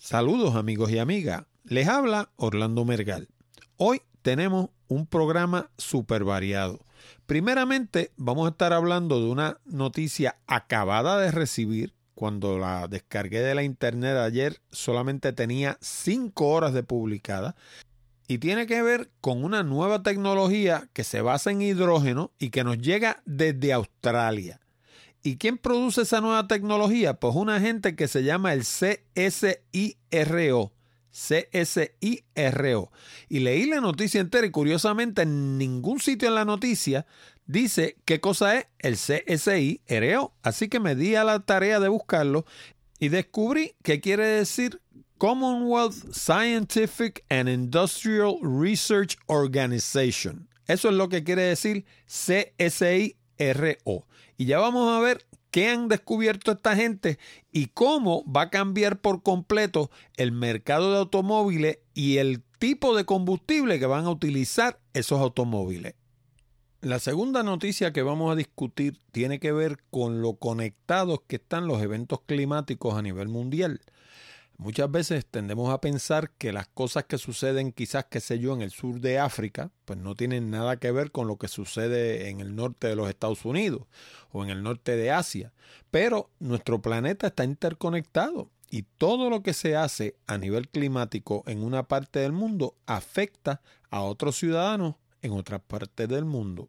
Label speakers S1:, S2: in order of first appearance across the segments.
S1: Saludos amigos y amigas, les habla Orlando Mergal. Hoy tenemos un programa súper variado. Primeramente vamos a estar hablando de una noticia acabada de recibir. Cuando la descargué de la internet ayer solamente tenía 5 horas de publicada y tiene que ver con una nueva tecnología que se basa en hidrógeno y que nos llega desde Australia. ¿Y quién produce esa nueva tecnología? Pues una gente que se llama el CSIRO. CSIRO. Y leí la noticia entera y curiosamente en ningún sitio en la noticia dice qué cosa es el CSIRO. Así que me di a la tarea de buscarlo y descubrí que quiere decir Commonwealth Scientific and Industrial Research Organization. Eso es lo que quiere decir CSIRO. Y ya vamos a ver qué han descubierto esta gente y cómo va a cambiar por completo el mercado de automóviles y el tipo de combustible que van a utilizar esos automóviles. La segunda noticia que vamos a discutir tiene que ver con lo conectados que están los eventos climáticos a nivel mundial. Muchas veces tendemos a pensar que las cosas que suceden quizás, qué sé yo, en el sur de África, pues no tienen nada que ver con lo que sucede en el norte de los Estados Unidos o en el norte de Asia. Pero nuestro planeta está interconectado y todo lo que se hace a nivel climático en una parte del mundo afecta a otros ciudadanos en otras partes del mundo.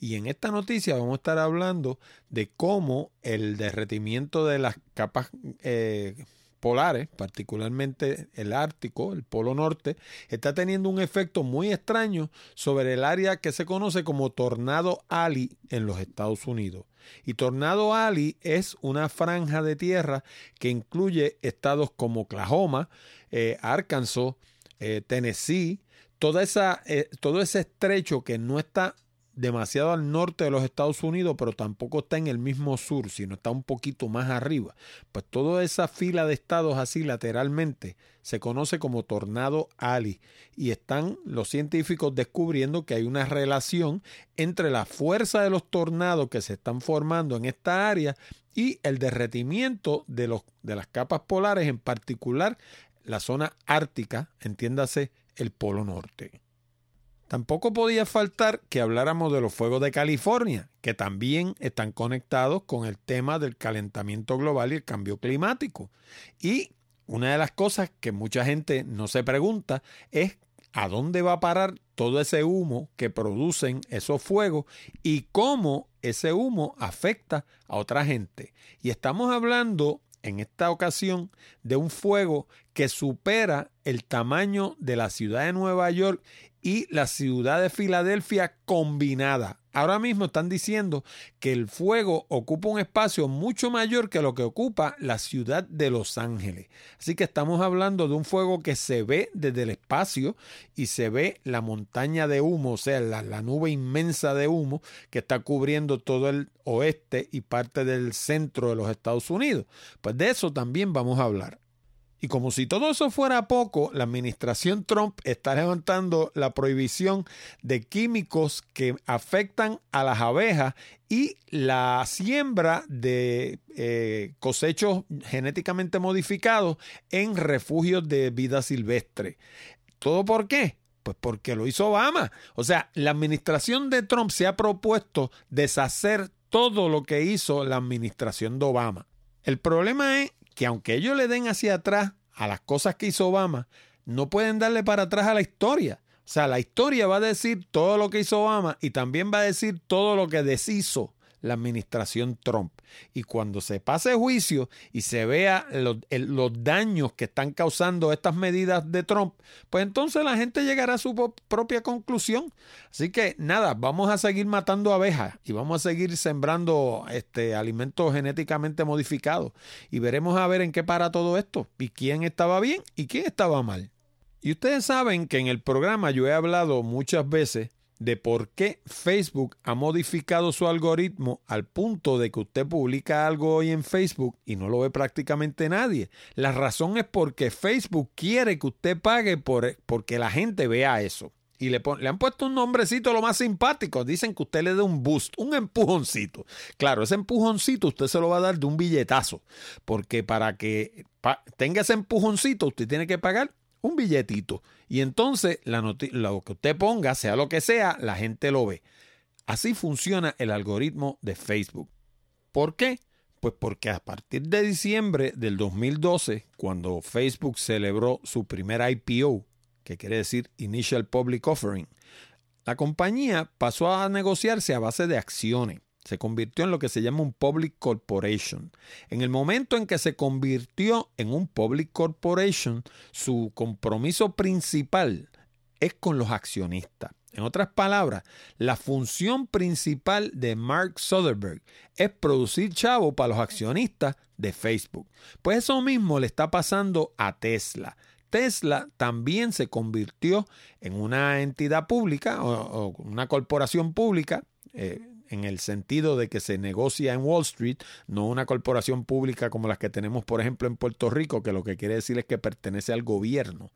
S1: Y en esta noticia vamos a estar hablando de cómo el derretimiento de las capas eh, polares, particularmente el Ártico, el Polo Norte, está teniendo un efecto muy extraño sobre el área que se conoce como Tornado Ali en los Estados Unidos. Y Tornado Ali es una franja de tierra que incluye estados como Oklahoma, eh, Arkansas, eh, Tennessee, toda esa, eh, todo ese estrecho que no está demasiado al norte de los Estados Unidos, pero tampoco está en el mismo sur, sino está un poquito más arriba. Pues toda esa fila de estados así lateralmente se conoce como tornado Ali y están los científicos descubriendo que hay una relación entre la fuerza de los tornados que se están formando en esta área y el derretimiento de, los, de las capas polares, en particular la zona ártica, entiéndase el Polo Norte. Tampoco podía faltar que habláramos de los fuegos de California, que también están conectados con el tema del calentamiento global y el cambio climático. Y una de las cosas que mucha gente no se pregunta es a dónde va a parar todo ese humo que producen esos fuegos y cómo ese humo afecta a otra gente. Y estamos hablando en esta ocasión de un fuego que supera el tamaño de la ciudad de Nueva York y la ciudad de Filadelfia combinada. Ahora mismo están diciendo que el fuego ocupa un espacio mucho mayor que lo que ocupa la ciudad de Los Ángeles. Así que estamos hablando de un fuego que se ve desde el espacio y se ve la montaña de humo, o sea, la, nube inmensa de humo que está cubriendo todo el oeste y parte del centro de los Estados Unidos. Pues de eso también vamos a hablar. Y como si todo eso fuera poco, la administración Trump está levantando la prohibición de químicos que afectan a las abejas y la siembra de eh, cosechos genéticamente modificados en refugios de vida silvestre. ¿Todo por qué? Pues porque lo hizo Obama. O sea, la administración de Trump se ha propuesto deshacer todo lo que hizo la administración de Obama. El problema es que aunque ellos le den hacia atrás a las cosas que hizo Obama, no pueden darle para atrás a la historia. O sea, la historia va a decir todo lo que hizo Obama y también va a decir todo lo que deshizo la administración Trump. Y cuando se pase juicio y se vea los, daños que están causando estas medidas de Trump, pues entonces la gente llegará a su propia conclusión. Así que nada, vamos a seguir matando abejas y vamos a seguir sembrando este, alimentos genéticamente modificados. Y veremos a ver en qué para todo esto y quién estaba bien y quién estaba mal. Y ustedes saben que en el programa yo he hablado muchas veces de por qué Facebook ha modificado su algoritmo al punto de que usted publica algo hoy en Facebook y no lo ve prácticamente nadie. La razón es porque Facebook quiere que usted pague por, porque la gente vea eso. y le, le, han puesto un nombrecito lo más simpático. Dicen que usted le dé un boost, un empujoncito. Claro, ese empujoncito usted se lo va a dar de un billetazo, porque para que tenga ese empujoncito usted tiene que pagar un billetito. Y entonces la lo que usted ponga, sea lo que sea, la gente lo ve. Así funciona el algoritmo de Facebook. ¿Por qué? Pues porque a partir de diciembre del 2012, cuando Facebook celebró su primer IPO, que quiere decir Initial Public Offering, la compañía pasó a negociarse a base de acciones. Se convirtió en lo que se llama un Public Corporation. En el momento en que se convirtió en un Public Corporation, su compromiso principal es con los accionistas. En otras palabras, la función principal de Mark Zuckerberg es producir chavo para los accionistas de Facebook. Pues eso mismo le está pasando a Tesla. Tesla también se convirtió en una entidad pública o, una corporación pública. Eh, en el sentido de que se negocia en Wall Street, no una corporación pública como las que tenemos, por ejemplo, en Puerto Rico, que lo que quiere decir es que pertenece al gobierno.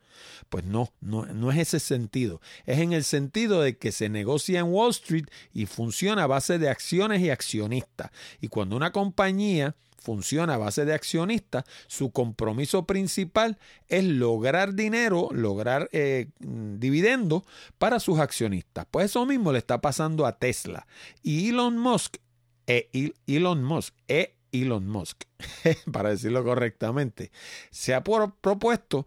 S1: Pues no, no, no es ese sentido. Es en el sentido de que se negocia en Wall Street y funciona a base de acciones y accionistas. Y cuando una compañía funciona a base de accionistas, su compromiso principal es lograr dinero, lograr eh, dividendos para sus accionistas. Pues eso mismo le está pasando a Tesla. Y Elon Musk, e Elon Musk, e Elon Musk, para decirlo correctamente, se ha propuesto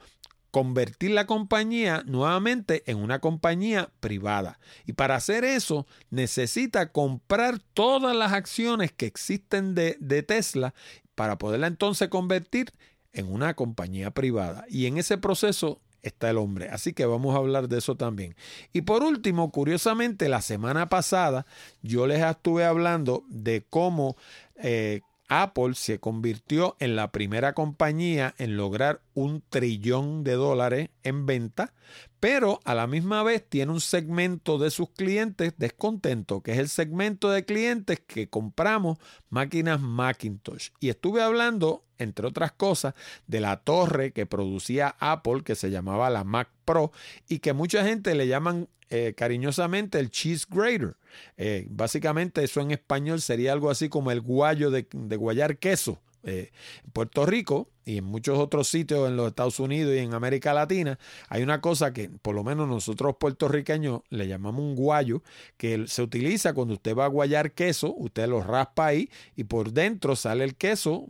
S1: convertir la compañía nuevamente en una compañía privada. Y para hacer eso necesita comprar todas las acciones que existen de, de Tesla para poderla entonces convertir en una compañía privada. Y en ese proceso está el hombre. Así que vamos a hablar de eso también. Y por último, curiosamente, la semana pasada yo les estuve hablando de cómo eh, Apple se convirtió en la primera compañía en lograr un trillón de dólares en venta, pero a la misma vez tiene un segmento de sus clientes descontento, que es el segmento de clientes que compramos máquinas Macintosh. Y estuve hablando, entre otras cosas, de la torre que producía Apple, que se llamaba la Mac Pro, y que mucha gente le llaman eh, cariñosamente el cheese grater. Eh, básicamente eso en español sería algo así como el guayo de, guayar queso. Eh, en Puerto Rico y en muchos otros sitios en los Estados Unidos y en América Latina hay una cosa que por lo menos nosotros puertorriqueños le llamamos un guayo que se utiliza cuando usted va a guayar queso, usted lo raspa ahí y por dentro sale el queso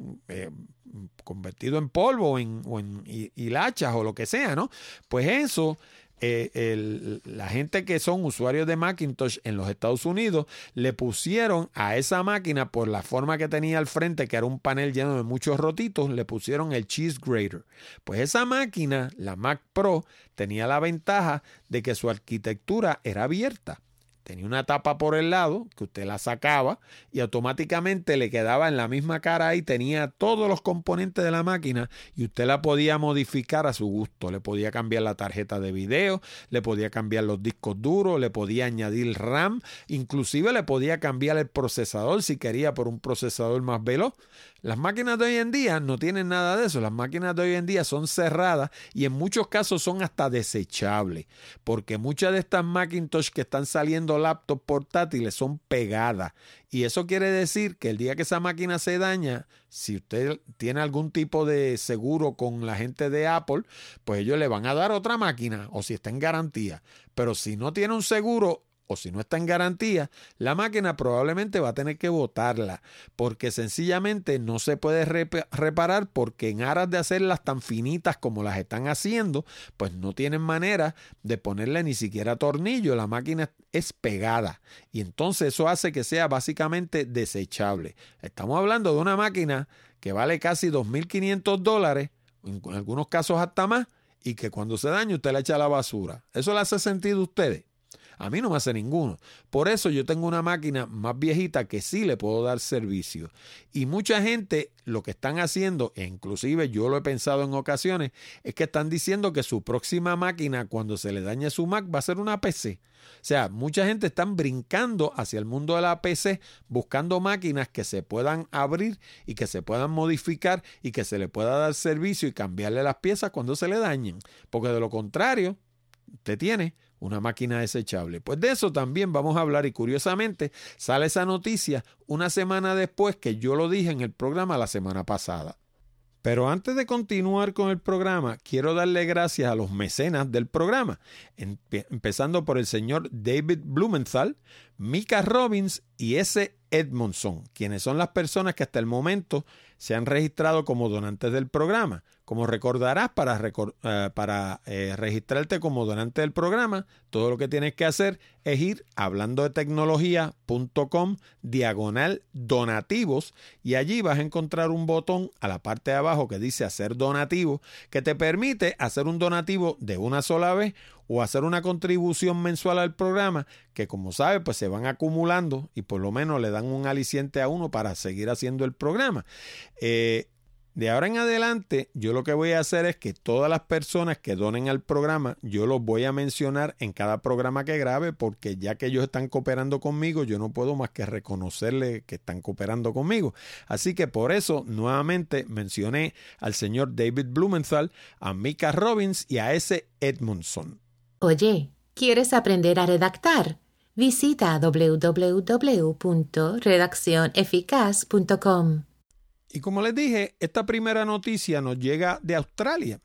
S1: convertido en polvo o en, o hilachas o lo que sea, ¿no? Pues eso eh, la gente que son usuarios de Macintosh en los Estados Unidos le pusieron a esa máquina por la forma que tenía al frente, que era un panel lleno de muchos rotitos, le pusieron el cheese grater. Pues esa máquina, la Mac Pro, tenía la ventaja de que su arquitectura era abierta tenía una tapa por el lado que usted la sacaba y automáticamente le quedaba en la misma cara y tenía todos los componentes de la máquina y usted la podía modificar a su gusto. Le podía cambiar la tarjeta de video, le podía cambiar los discos duros, le podía añadir RAM, inclusive le podía cambiar el procesador si quería por un procesador más veloz. Las máquinas de hoy en día no tienen nada de eso. Las máquinas de hoy en día son cerradas y en muchos casos son hasta desechables, porque muchas de estas Macintosh que están saliendo laptops portátiles son pegadas. Y eso quiere decir que el día que esa máquina se daña, si usted tiene algún tipo de seguro con la gente de Apple, pues ellos le van a dar otra máquina o si está en garantía. Pero si no tiene un seguro, o si no está en garantía, la máquina probablemente va a tener que botarla, porque sencillamente no se puede reparar porque en aras de hacerlas tan finitas como las están haciendo, pues no tienen manera de ponerle ni siquiera tornillo, la máquina es pegada y entonces eso hace que sea básicamente desechable. Estamos hablando de una máquina que vale casi 2.500 dólares, en algunos casos hasta más, y que cuando se daña usted la echa a la basura. ¿Eso le hace sentido a ustedes? A mí no me hace ninguno. Por eso yo tengo una máquina más viejita que sí le puedo dar servicio. Y mucha gente lo que están haciendo, e inclusive yo lo he pensado en ocasiones, es que están diciendo que su próxima máquina cuando se le dañe su Mac va a ser una PC. O sea, mucha gente está brincando hacia el mundo de la PC buscando máquinas que se puedan abrir y que se puedan modificar y que se le pueda dar servicio y cambiarle las piezas cuando se le dañen. Porque de lo contrario, usted tiene una máquina desechable. Pues de eso también vamos a hablar y curiosamente sale esa noticia una semana después que yo lo dije en el programa la semana pasada. Pero antes de continuar con el programa, quiero darle gracias a los mecenas del programa, empezando por el señor David Blumenthal, Mika Robbins y S. Edmondson, quienes son las personas que hasta el momento se han registrado como donantes del programa. Como recordarás, para, eh, para eh, registrarte como donante del programa, todo lo que tienes que hacer es ir hablando de tecnología.com diagonal donativos y allí vas a encontrar un botón a la parte de abajo que dice hacer donativo que te permite hacer un donativo de una sola vez o hacer una contribución mensual al programa que como sabes pues se van acumulando y por lo menos le dan un aliciente a uno para seguir haciendo el programa. Eh, de ahora en adelante, yo lo que voy a hacer es que todas las personas que donen al programa, yo los voy a mencionar en cada programa que grabe, porque ya que ellos están cooperando conmigo, yo no puedo más que reconocerle que están cooperando conmigo. Así que por eso, nuevamente mencioné al señor David Blumenthal, a Mika Robbins y a ese Edmondson.
S2: Oye, ¿quieres aprender a redactar? Visita www.redaccioneficaz.com.
S1: Y como les dije, esta primera noticia nos llega de Australia.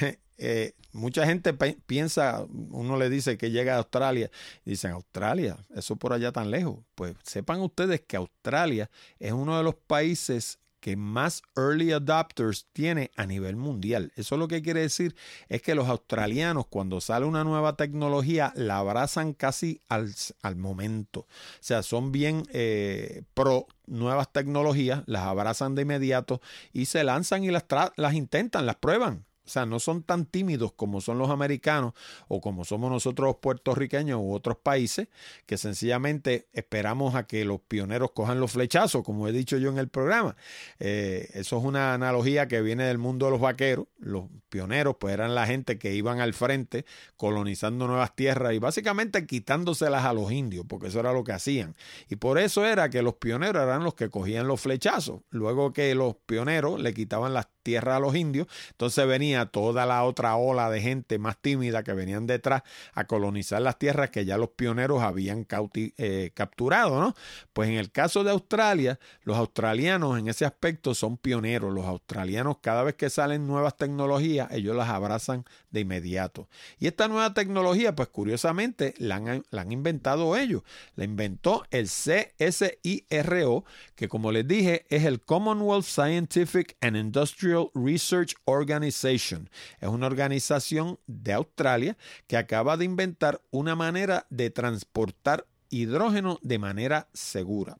S1: Eh, mucha gente piensa, uno le dice que llega de Australia, dicen, Australia, eso por allá tan lejos. Pues sepan ustedes que Australia es uno de los países que más early adopters tiene a nivel mundial. Eso lo que quiere decir es que los australianos cuando sale una nueva tecnología la abrazan casi al, momento. O sea, son bien eh, pro nuevas tecnologías, las abrazan de inmediato y se lanzan y las, las intentan, las prueban. O sea, no son tan tímidos como son los americanos o como somos nosotros los puertorriqueños u otros países, que sencillamente esperamos a que los pioneros cojan los flechazos, como he dicho yo en el programa. Eh, eso es una analogía que viene del mundo de los vaqueros. Los pioneros pues eran la gente que iban al frente colonizando nuevas tierras y básicamente quitándoselas a los indios, porque eso era lo que hacían. Y por eso era que los pioneros eran los que cogían los flechazos. Luego que los pioneros le quitaban las tierras a los indios, entonces venía toda la otra ola de gente más tímida que venían detrás a colonizar las tierras que ya los pioneros habían eh, capturado, ¿no? Pues en el caso de Australia, los australianos en ese aspecto son pioneros. Los australianos cada vez que salen nuevas tecnologías, ellos las abrazan de inmediato. Y esta nueva tecnología, pues curiosamente, la han, la han inventado ellos. La inventó el CSIRO, que como les dije, es el Commonwealth Scientific and Industrial Research Organization es una organización de Australia que acaba de inventar una manera de transportar hidrógeno de manera segura.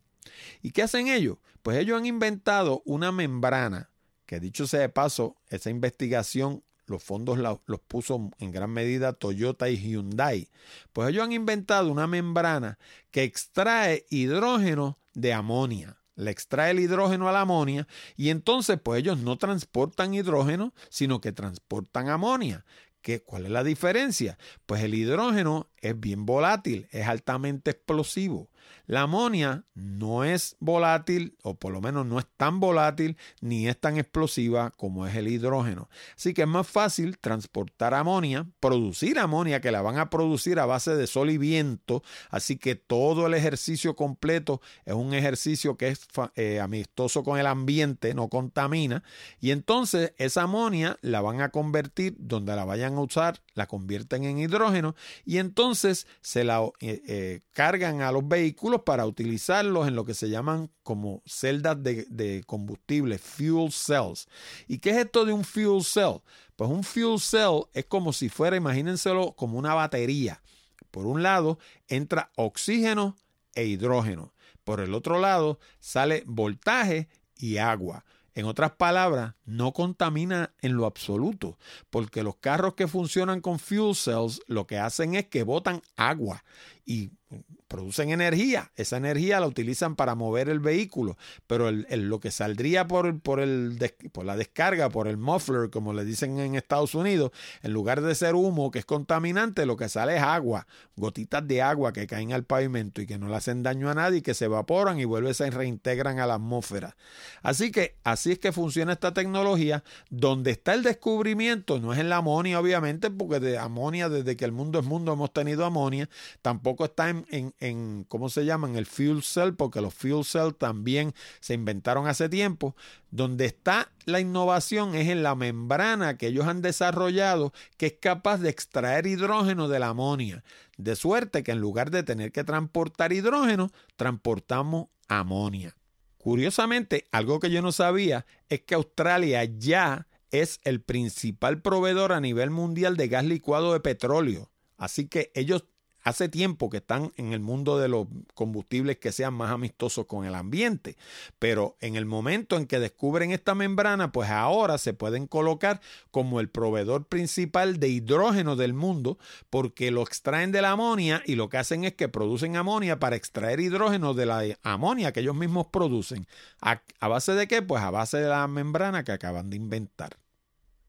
S1: ¿Y qué hacen ellos? Pues ellos han inventado una membrana, que dicho sea de paso, esa investigación los fondos los puso en gran medida Toyota y Hyundai. Pues ellos han inventado una membrana que extrae hidrógeno de amonia le extrae el hidrógeno a la amonia y entonces pues ellos no transportan hidrógeno, sino que transportan amonia. ¿Qué, ¿Cuál es la diferencia? Pues el hidrógeno es bien volátil, es altamente explosivo. La amonia no es volátil, o por lo menos no es tan volátil, ni es tan explosiva como es el hidrógeno. Así que es más fácil transportar amonia, producir amonia que la van a producir a base de sol y viento. Así que todo el ejercicio completo es un ejercicio que es eh, amistoso con el ambiente, no contamina. Y entonces esa amonia la van a convertir donde la vayan a usar, la convierten en hidrógeno y entonces se la eh, eh, cargan a los vehículos para utilizarlos en lo que se llaman como celdas de, combustible, fuel cells. ¿Y qué es esto de un fuel cell? Pues un fuel cell es como si fuera, imagínenselo como una batería. Por un lado entra oxígeno e hidrógeno. Por el otro lado sale voltaje y agua. En otras palabras, no contamina en lo absoluto, porque los carros que funcionan con fuel cells lo que hacen es que botan agua y producen energía. Esa energía la utilizan para mover el vehículo, pero lo que saldría por, por, el, por la descarga, por el muffler, como le dicen en Estados Unidos, en lugar de ser humo que es contaminante, lo que sale es agua, gotitas de agua que caen al pavimento y que no le hacen daño a nadie, que se evaporan y vuelven se reintegran a la atmósfera. Así que así es que funciona esta tecnología. Donde está el descubrimiento no es en la amonia, obviamente, porque de amonia, desde que el mundo es mundo, hemos tenido amonia. Tampoco está en, en, en ¿cómo se llama? En el fuel cell, porque los fuel cells también se inventaron hace tiempo. Donde está la innovación es en la membrana que ellos han desarrollado que es capaz de extraer hidrógeno de la amonia. De suerte que en lugar de tener que transportar hidrógeno, transportamos amonia. Curiosamente, algo que yo no sabía es que Australia ya es el principal proveedor a nivel mundial de gas licuado de petróleo. Así que ellos hace tiempo que están en el mundo de los combustibles que sean más amistosos con el ambiente, pero en el momento en que descubren esta membrana, pues ahora se pueden colocar como el proveedor principal de hidrógeno del mundo, porque lo extraen de la amonia y lo que hacen es que producen amonia para extraer hidrógeno de la amonia que ellos mismos producen. ¿A, base de qué? Pues a base de la membrana que acaban de inventar.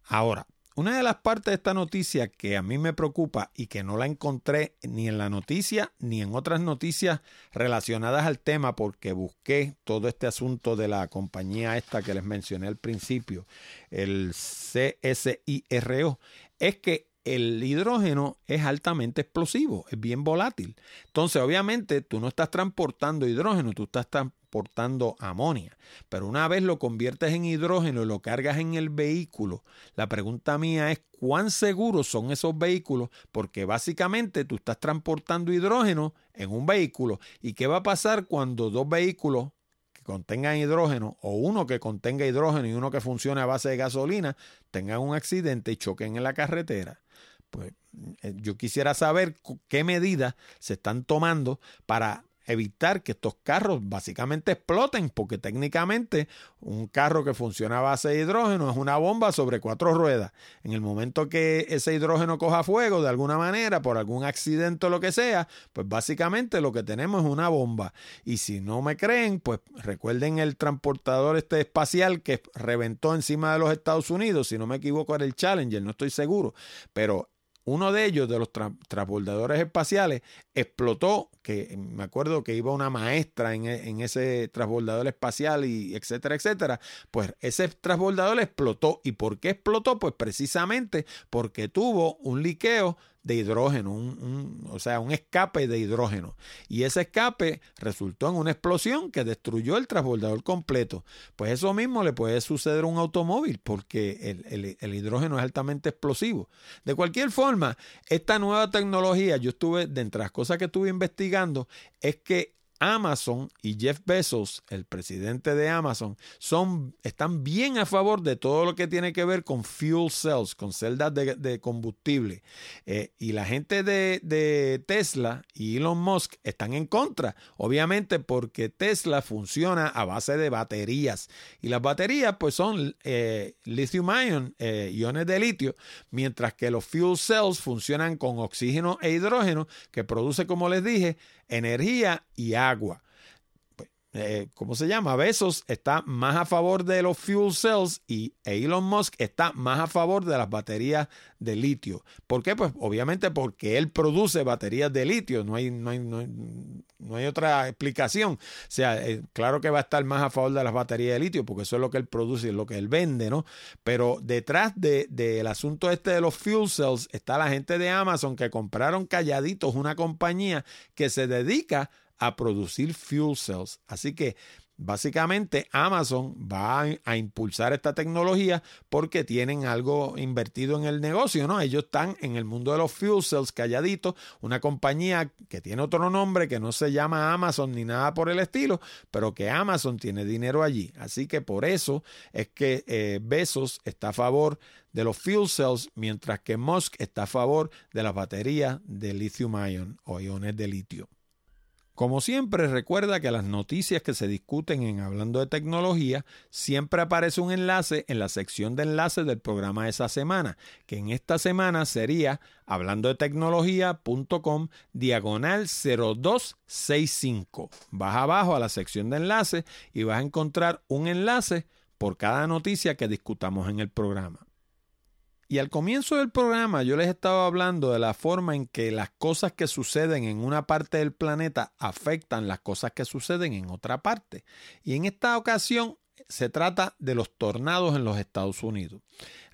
S1: Ahora, una de las partes de esta noticia que a mí me preocupa y que no la encontré ni en la noticia ni en otras noticias relacionadas al tema porque busqué todo este asunto de la compañía esta que les mencioné al principio, el CSIRO, es que el hidrógeno es altamente explosivo, es bien volátil. Entonces, obviamente, tú no estás transportando hidrógeno, tú estás transportando amonia. Pero una vez lo conviertes en hidrógeno y lo cargas en el vehículo, la pregunta mía es cuán seguros son esos vehículos, porque básicamente tú estás transportando hidrógeno en un vehículo. ¿Y qué va a pasar cuando dos vehículos que contengan hidrógeno o uno que contenga hidrógeno y uno que funcione a base de gasolina tengan un accidente y choquen en la carretera? Pues eh, yo quisiera saber qué medidas se están tomando para evitar que estos carros básicamente exploten, porque técnicamente un carro que funciona a base de hidrógeno es una bomba sobre cuatro ruedas. En el momento que ese hidrógeno coja fuego de alguna manera, por algún accidente o lo que sea, pues básicamente lo que tenemos es una bomba. Y si no me creen, pues recuerden el transportador este espacial que reventó encima de los Estados Unidos, si no me equivoco era el Challenger, no estoy seguro, pero uno de ellos, de los transbordadores espaciales, explotó, que me acuerdo que iba una maestra en, en, ese transbordador espacial y etcétera, etcétera. Pues ese transbordador explotó. ¿Y por qué explotó? Pues precisamente porque tuvo un liqueo de hidrógeno, un, o sea, un escape de hidrógeno. Y ese escape resultó en una explosión que destruyó el transbordador completo. Pues eso mismo le puede suceder a un automóvil porque el, el hidrógeno es altamente explosivo. De cualquier forma, esta nueva tecnología, yo estuve, de entre las cosas que estuve investigando, es que Amazon y Jeff Bezos, el presidente de Amazon, son, están bien a favor de todo lo que tiene que ver con fuel cells, con celdas de, combustible. Eh, y la gente de, Tesla y Elon Musk están en contra, obviamente porque Tesla funciona a base de baterías. Y las baterías pues son eh, lithium ion, eh, iones de litio, mientras que los fuel cells funcionan con oxígeno e hidrógeno, que produce, como les dije, energía y agua. Eh, ¿Cómo se llama? Besos está más a favor de los fuel cells y Elon Musk está más a favor de las baterías de litio. ¿Por qué? Pues obviamente porque él produce baterías de litio, no hay, no hay, no hay, otra explicación. O sea, eh, claro que va a estar más a favor de las baterías de litio porque eso es lo que él produce y lo que él vende, ¿no? Pero detrás del de, asunto este de los fuel cells está la gente de Amazon que compraron calladitos una compañía que se dedica producir fuel cells. Así que Básicamente Amazon va a, impulsar esta tecnología porque tienen algo invertido en el negocio, ¿no? Ellos están en el mundo de los fuel cells calladitos, una compañía que tiene otro nombre que no se llama Amazon ni nada por el estilo, pero que Amazon tiene dinero allí. Así que por eso es que eh, Bezos está a favor de los fuel cells, mientras que Musk está a favor de las baterías de lithium ion o iones de litio. Como siempre, recuerda que las noticias que se discuten en Hablando de Tecnología siempre aparece un enlace en la sección de enlaces del programa de esa semana, que en esta semana sería hablando de tecnología.com diagonal 0265. Vas abajo a la sección de enlaces y vas a encontrar un enlace por cada noticia que discutamos en el programa. Y al comienzo del programa yo les estaba hablando de la forma en que las cosas que suceden en una parte del planeta afectan las cosas que suceden en otra parte. Y en esta ocasión se trata de los tornados en los Estados Unidos.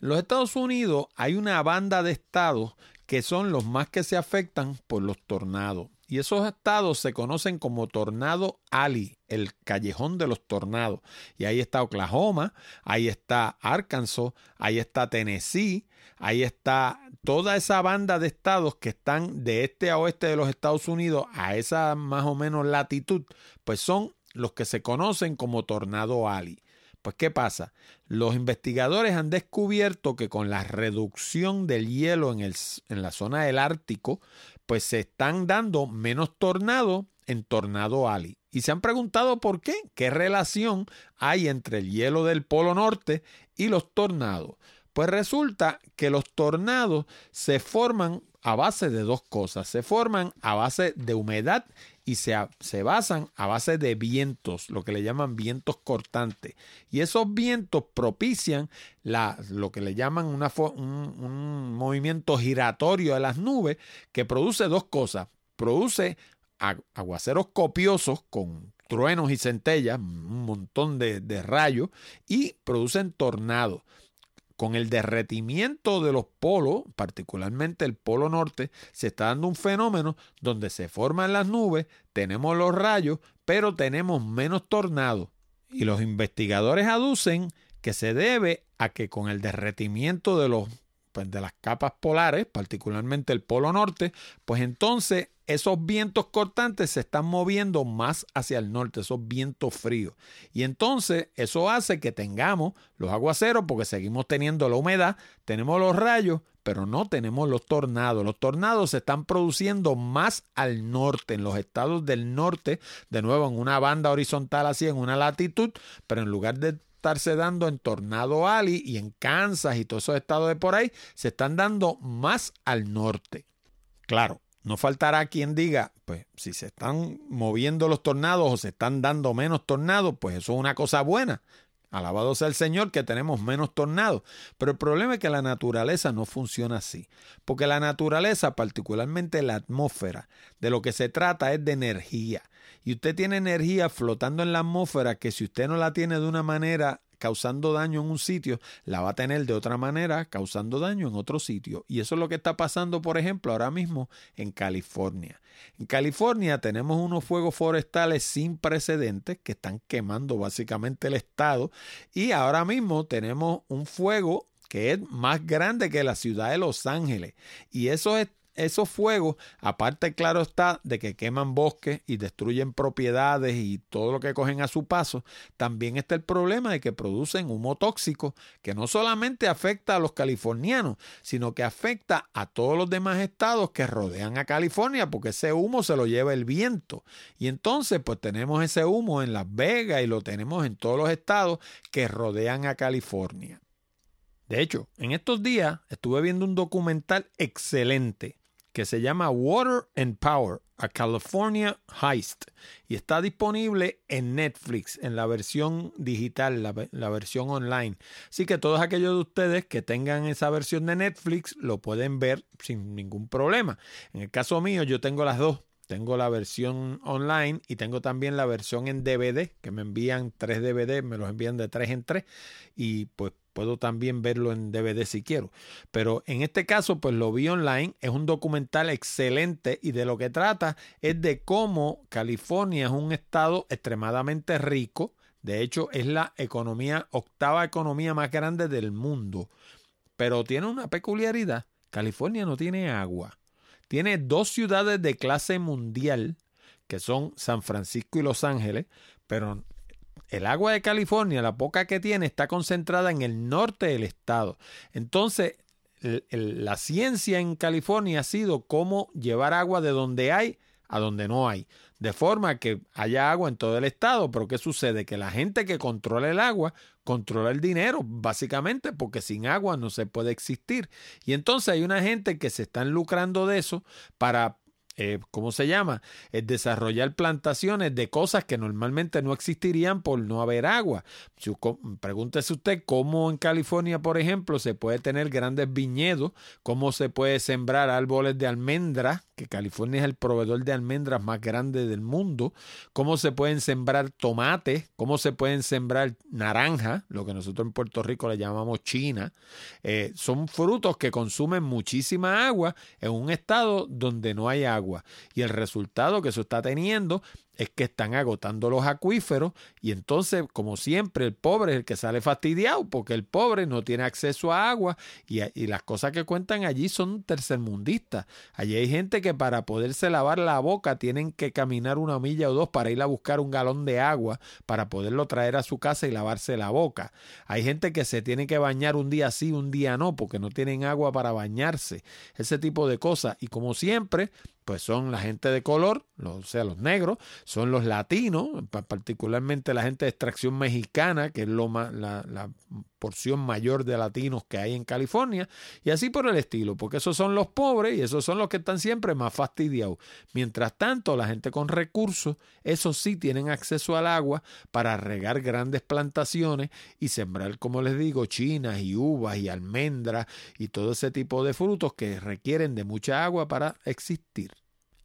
S1: En los Estados Unidos hay una banda de estados que son los más que se afectan por los tornados. Y esos estados se conocen como Tornado Alley, el callejón de los tornados. Y ahí está Oklahoma, ahí está Arkansas, ahí está Tennessee, ahí está toda esa banda de estados que están de este a oeste de los Estados Unidos a esa más o menos latitud, pues son los que se conocen como Tornado Alley. Pues ¿qué pasa? Los investigadores han descubierto que con la reducción del hielo en, el, en la zona del Ártico, pues se están dando menos tornados en Tornado Alley. Y se han preguntado por qué, qué relación hay entre el hielo del Polo Norte y los tornados. Pues resulta que los tornados se forman a base de dos cosas. Se forman a base de humedad y se, se, basan a base de vientos, lo que le llaman vientos cortantes. Y esos vientos propician la, lo que le llaman un, un movimiento giratorio de las nubes que produce dos cosas. Produce aguaceros copiosos con truenos y centellas, un montón de, de rayos, y producen tornados con el derretimiento de los polos, particularmente el polo norte, se está dando un fenómeno donde se forman las nubes, tenemos los rayos, pero tenemos menos tornados. Y los investigadores aducen que se debe a que con el derretimiento de los pues, de las capas polares, particularmente el polo norte, pues entonces esos vientos cortantes se están moviendo más hacia el norte, esos vientos fríos. Y entonces eso hace que tengamos los aguaceros porque seguimos teniendo la humedad, tenemos los rayos, pero no tenemos los tornados. Los tornados se están produciendo más al norte, en los estados del norte, de nuevo en una banda horizontal así, en una latitud, pero en lugar de estarse dando en Tornado Alley y en Kansas y todos esos estados de por ahí, se están dando más al norte. Claro, no faltará quien diga, pues si se están moviendo los tornados o se están dando menos tornados, pues eso es una cosa buena. Alabado sea el Señor que tenemos menos tornados. Pero el problema es que la naturaleza no funciona así. Porque la naturaleza, particularmente la atmósfera, de lo que se trata es de energía. Y usted tiene energía flotando en la atmósfera que si usted no la tiene de una manera causando daño en un sitio, la va a tener de otra manera causando daño en otro sitio. Y eso es lo que está pasando, por ejemplo, ahora mismo en California. En California tenemos unos fuegos forestales sin precedentes que están quemando básicamente el estado y ahora mismo tenemos un fuego que es más grande que la ciudad de Los Ángeles. Y eso es esos fuegos, aparte claro está de que queman bosques y destruyen propiedades y todo lo que cogen a su paso, también está el problema de que producen humo tóxico que no solamente afecta a los californianos, sino que afecta a todos los demás estados que rodean a California, porque ese humo se lo lleva el viento. Y entonces pues tenemos ese humo en Las Vegas y lo tenemos en todos los estados que rodean a California. De hecho, en estos días estuve viendo un documental excelente que se llama Water and Power, a California Heist, y está disponible en Netflix, en la versión digital, la, la, versión online. Así que todos aquellos de ustedes que tengan esa versión de Netflix lo pueden ver sin ningún problema. En el caso mío, yo tengo las dos. Tengo la versión online y tengo también la versión en DVD, que me envían tres DVD, me los envían de tres en tres. Y pues Puedo también verlo en DVD si quiero. Pero en este caso, pues lo vi online. Es un documental excelente y de lo que trata es de cómo California es un estado extremadamente rico. De hecho, es la economía, octava economía más grande del mundo. Pero tiene una peculiaridad. California no tiene agua. Tiene dos ciudades de clase mundial, que son San Francisco y Los Ángeles, pero el agua de California, la poca que tiene, está concentrada en el norte del estado. Entonces, la ciencia en California ha sido cómo llevar agua de donde hay a donde no hay. De forma que haya agua en todo el estado, pero ¿qué sucede? Que la gente que controla el agua controla el dinero, básicamente, porque sin agua no se puede existir. Y entonces hay una gente que se están lucrando de eso para eh, ¿cómo se llama? Es desarrollar plantaciones de cosas que normalmente no existirían por no haber agua. Pregúntese usted cómo en California, por ejemplo, se puede tener grandes viñedos, cómo se puede sembrar árboles de almendras, que California es el proveedor de almendras más grande del mundo, cómo se pueden sembrar tomates, cómo se pueden sembrar naranja, lo que nosotros en Puerto Rico le llamamos china. Eh, son frutos que consumen muchísima agua en un estado donde no hay agua. Y el resultado que eso está teniendo es que están agotando los acuíferos y entonces, como siempre, el pobre es el que sale fastidiado porque el pobre no tiene acceso a agua y, y, las cosas que cuentan allí son tercermundistas. Allí hay gente que para poderse lavar la boca tienen que caminar una milla o dos para ir a buscar un galón de agua para poderlo traer a su casa y lavarse la boca. Hay gente que se tiene que bañar un día sí, un día no, porque no tienen agua para bañarse. Ese tipo de cosas. Y como siempre, pues son la gente de color, o sea, los negros, son los latinos, particularmente la gente de extracción mexicana, que es lo más, la, la, porción mayor de latinos que hay en California, y así por el estilo, porque esos son los pobres y esos son los que están siempre más fastidiados. Mientras tanto, la gente con recursos, esos sí tienen acceso al agua para regar grandes plantaciones y sembrar, como les digo, chinas y uvas y almendras y todo ese tipo de frutos que requieren de mucha agua para existir.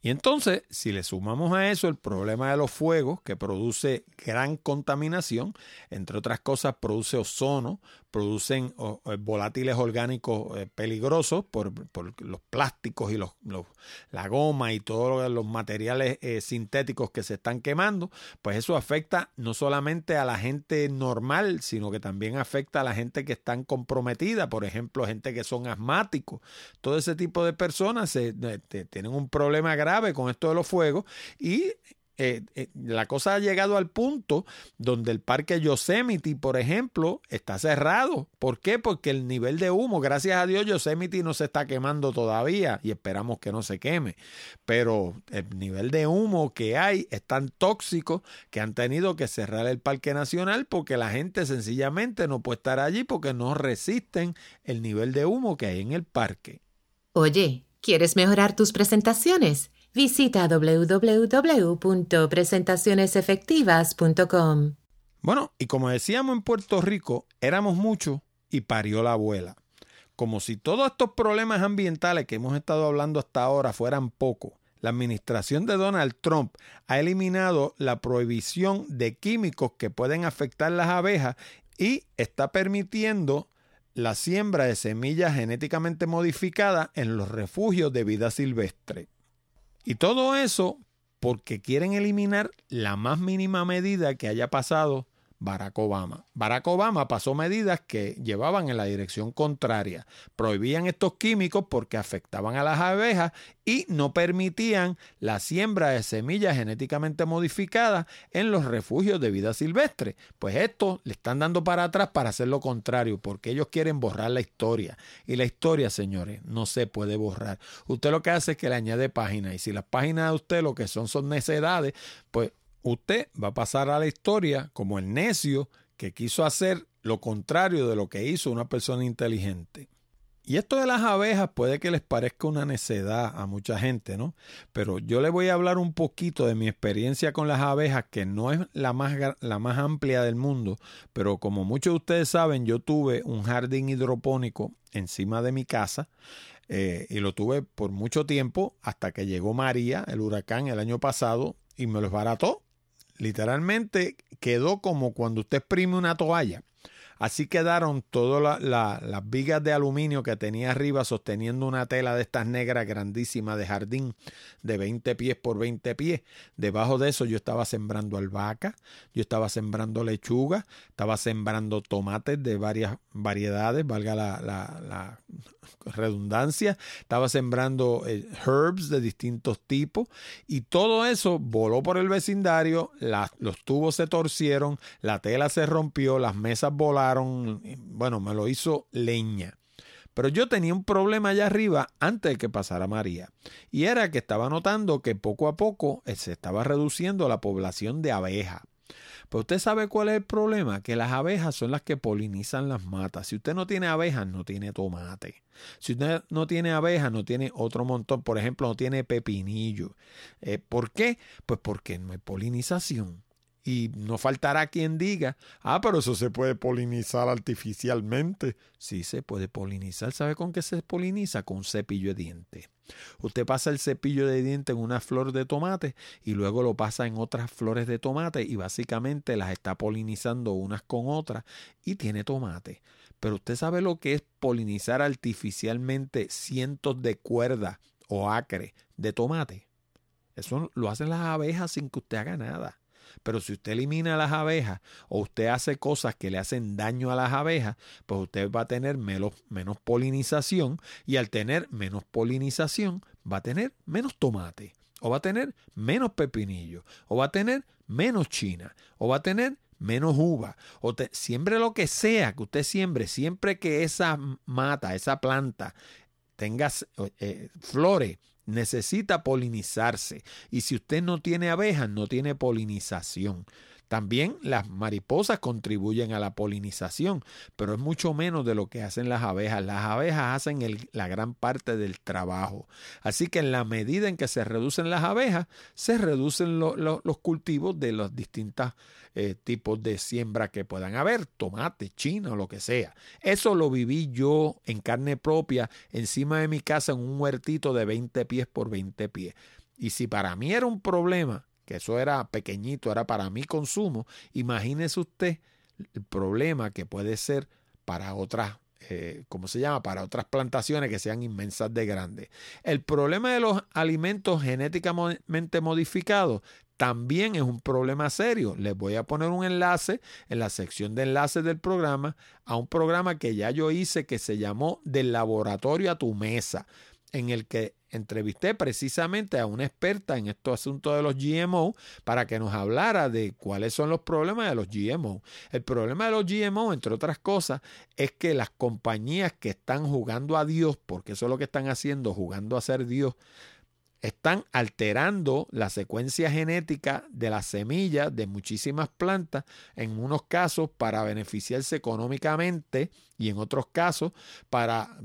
S1: Y entonces, si le sumamos a eso el problema de los fuegos, que produce gran contaminación, entre otras cosas produce ozono, producen volátiles orgánicos eh, peligrosos por, los plásticos y los, la goma y todos los materiales eh, sintéticos que se están quemando, pues eso afecta no solamente a la gente normal, sino que también afecta a la gente que están comprometida, por ejemplo, gente que son asmáticos. Todo ese tipo de personas tienen un problema grave con esto de los fuegos y eh, eh, la cosa ha llegado al punto donde el parque Yosemite, por ejemplo, está cerrado. ¿Por qué? Porque el nivel de humo, gracias a Dios, Yosemite no se está quemando todavía y esperamos que no se queme. Pero el nivel de humo que hay es tan tóxico que han tenido que cerrar el parque nacional porque la gente sencillamente no puede estar allí porque no resisten el nivel de humo que hay en el parque.
S2: Oye, ¿quieres mejorar tus presentaciones? Visita www.presentacionesefectivas.com.
S1: Bueno, y como decíamos en Puerto Rico, éramos muchos y parió la abuela. Como si todos estos problemas ambientales que hemos estado hablando hasta ahora fueran pocos, la administración de Donald Trump ha eliminado la prohibición de químicos que pueden afectar las abejas y está permitiendo la siembra de semillas genéticamente modificadas en los refugios de vida silvestre. Y todo eso porque quieren eliminar la más mínima medida que haya pasado Barack Obama. Barack Obama pasó medidas que llevaban en la dirección contraria. Prohibían estos químicos porque afectaban a las abejas y no permitían la siembra de semillas genéticamente modificadas en los refugios de vida silvestre. Pues esto le están dando para atrás para hacer lo contrario, porque ellos quieren borrar la historia. Y la historia, señores, no se puede borrar. Usted lo que hace es que le añade páginas. Y si las páginas de usted lo que son son necedades, pues usted va a pasar a la historia como el necio que quiso hacer lo contrario de lo que hizo una persona inteligente. Y esto de las abejas puede que les parezca una necedad a mucha gente, ¿no? Pero yo le voy a hablar un poquito de mi experiencia con las abejas, que no es la más, la más amplia del mundo, pero como muchos de ustedes saben, yo tuve un jardín hidropónico encima de mi casa eh, y lo tuve por mucho tiempo hasta que llegó María, el huracán, el año pasado y me los barató literalmente quedó como cuando usted exprime una toalla. Así quedaron todas las vigas de aluminio que tenía arriba sosteniendo una tela de estas negras grandísimas de jardín de 20 pies por 20 pies. Debajo de eso yo estaba sembrando albahaca, yo estaba sembrando lechuga, estaba sembrando tomates de varias variedades, valga la, la redundancia, estaba sembrando eh, herbs de distintos tipos y todo eso voló por el vecindario, los tubos se torcieron, la tela se rompió, las mesas volaron, bueno, me lo hizo leña. Pero yo tenía un problema allá arriba antes de que pasara María. Y era que estaba notando que poco a poco eh, se estaba reduciendo la población de abejas. Pero usted sabe cuál es el problema, que las abejas son las que polinizan las matas. Si usted no tiene abejas, no tiene tomate. Si usted no tiene abejas, no tiene otro montón. Por ejemplo, no tiene pepinillo. Eh, ¿Por qué? Pues porque no hay polinización. Y no faltará quien diga, ah, pero eso se puede polinizar artificialmente. Sí, se puede polinizar. ¿Sabe con qué se poliniza? Con un cepillo de dientes. Usted pasa el cepillo de dientes en una flor de tomate y luego lo pasa en otras flores de tomate y básicamente las está polinizando unas con otras y tiene tomate. Pero usted sabe lo que es polinizar artificialmente cientos de cuerdas o acres de tomate. Eso lo hacen las abejas sin que usted haga nada. Pero si usted elimina las abejas o usted hace cosas que le hacen daño a las abejas, pues usted va a tener menos, polinización y al tener menos polinización va a tener menos tomate o va a tener menos pepinillo o va a tener menos china o va a tener menos uva, o siembre lo que sea que usted siembre, siempre que esa mata, esa planta tenga eh, flores, necesita polinizarse. Y si usted no tiene abejas, no tiene polinización. También las mariposas contribuyen a la polinización, pero es mucho menos de lo que hacen las abejas. Las abejas hacen la gran parte del trabajo. Así que en la medida en que se reducen las abejas, se reducen los cultivos de los distintos eh, tipos de siembra que puedan haber, tomate, china o lo que sea. Eso lo viví yo en carne propia encima de mi casa en un huertito de 20 pies por 20 pies. Y si para mí era un problema que eso era pequeñito, era para mi consumo, imagínese usted el problema que puede ser para otras eh, ¿cómo se llama? Para otras plantaciones que sean inmensas de grandes. El problema de los alimentos genéticamente modificados también es un problema serio. Les voy a poner un enlace en la sección de enlaces del programa a un programa que ya yo hice que se llamó Del laboratorio a tu mesa, en el que entrevisté precisamente a una experta en estos asuntos de los GMO para que nos hablara de cuáles son los problemas de los GMO. El problema de los GMO, entre otras cosas, es que las compañías que están jugando a Dios, porque eso es lo que están haciendo, jugando a ser Dios, están alterando la secuencia genética de las semillas de muchísimas plantas, en unos casos para beneficiarse económicamente y en otros casos para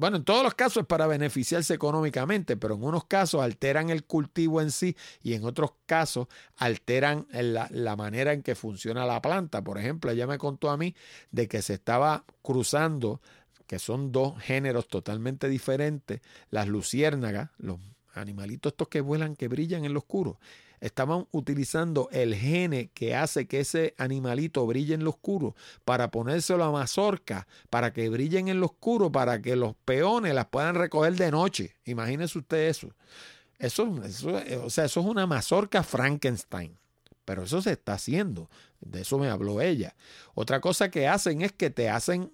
S1: bueno, en todos los casos es para beneficiarse económicamente, pero en unos casos alteran el cultivo en sí y en otros casos alteran la, la, manera en que funciona la planta. Por ejemplo, ella me contó a mí de que se estaba cruzando, que son dos géneros totalmente diferentes, las luciérnagas, los animalitos estos que vuelan, que brillan en lo oscuro estaban utilizando el gene que hace que ese animalito brille en lo oscuro para ponérselo a mazorca, para que brillen en lo oscuro, para que los peones las puedan recoger de noche. Imagínese usted eso. Eso, eso, o sea, eso es una mazorca Frankenstein. Pero eso se está haciendo. De eso me habló ella. Otra cosa que hacen es que te hacen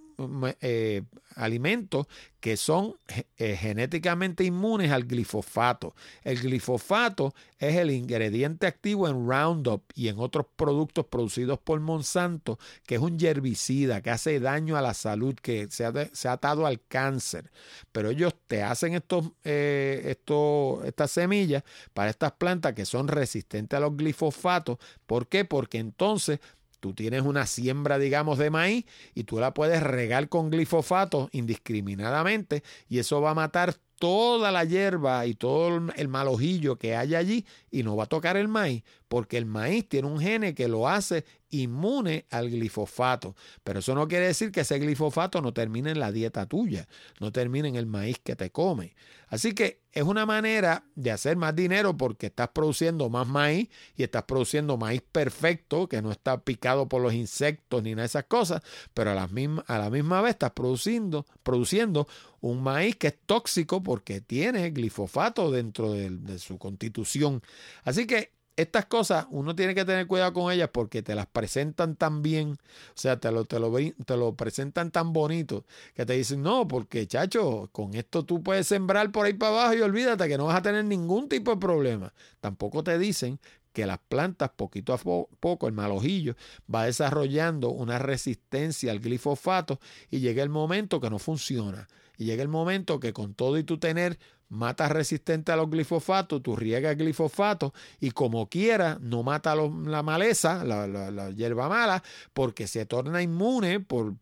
S1: eh, alimentos que son eh, genéticamente inmunes al glifosato. El glifosato es el ingrediente activo en Roundup y en otros productos producidos por Monsanto, que es un herbicida que hace daño a la salud, que se ha, atado al cáncer. Pero ellos te hacen eh, estos, estas semillas para estas plantas que son resistentes a los glifosatos. ¿Por qué? Porque entonces Tú tienes una siembra, digamos, de maíz y tú la puedes regar con glifosato indiscriminadamente y eso va a matar toda la hierba y todo el malojillo que hay allí y no va a tocar el maíz porque el maíz tiene un gene que lo hace inmune al glifosato. Pero eso no quiere decir que ese glifosato no termine en la dieta tuya, no termine en el maíz que te come. Así que es una manera de hacer más dinero porque estás produciendo más maíz y estás produciendo maíz perfecto que no está picado por los insectos ni nada de esas cosas, pero a la misma, a la misma vez estás produciendo, produciendo un maíz que es tóxico porque tiene glifosato dentro de, de su constitución. Así que estas cosas uno tiene que tener cuidado con ellas porque te las presentan tan bien, o sea, te lo, te lo, presentan tan bonito que te dicen, no, porque chacho, con esto tú puedes sembrar por ahí para abajo y olvídate que no vas a tener ningún tipo de problema. Tampoco te dicen que las plantas, poquito a poco, el malojillo va desarrollando una resistencia al glifosato y llega el momento que no funciona. Y llega el momento que con todo y tu tener mata resistente a los glifosatos, tú riegas glifosato y como quiera no mata la maleza, la, hierba mala, porque se torna inmune por,